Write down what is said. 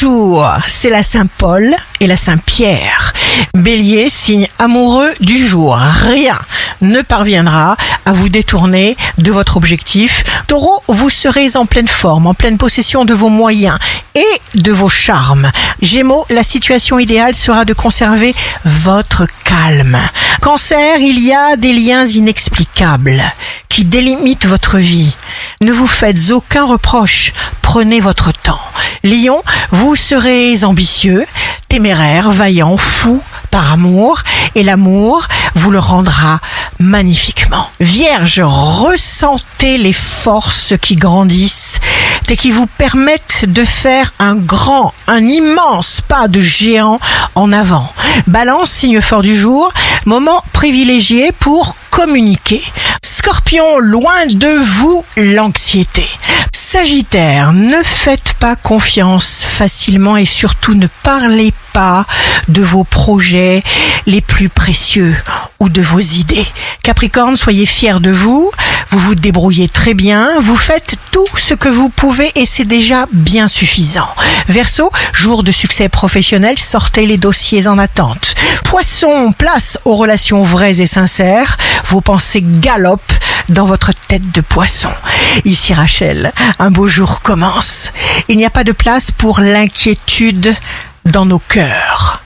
jour, c'est la Saint-Paul et la Saint-Pierre. Bélier, signe amoureux du jour. Rien ne parviendra à vous détourner de votre objectif. Taureau, vous serez en pleine forme, en pleine possession de vos moyens et de vos charmes. Gémeaux, la situation idéale sera de conserver votre calme. Cancer, il y a des liens inexplicables qui délimitent votre vie. Ne vous faites aucun reproche, prenez votre temps. Lion, vous serez ambitieux, téméraire, vaillant, fou par amour, et l'amour vous le rendra magnifiquement. Vierge, ressentez les forces qui grandissent et qui vous permettent de faire un grand, un immense pas de géant en avant. Balance, signe fort du jour, moment privilégié pour communiquer. Scorpion, loin de vous l'anxiété. Sagittaire, ne faites pas confiance facilement et surtout ne parlez pas de vos projets les plus précieux ou de vos idées. Capricorne, soyez fiers de vous, vous vous débrouillez très bien, vous faites tout ce que vous pouvez et c'est déjà bien suffisant. Verseau, jour de succès professionnel, sortez les dossiers en attente. Poisson, place aux relations vraies et sincères, vos pensées galopent dans votre tête de poisson. Ici Rachel, un beau jour commence. Il n'y a pas de place pour l'inquiétude dans nos cœurs.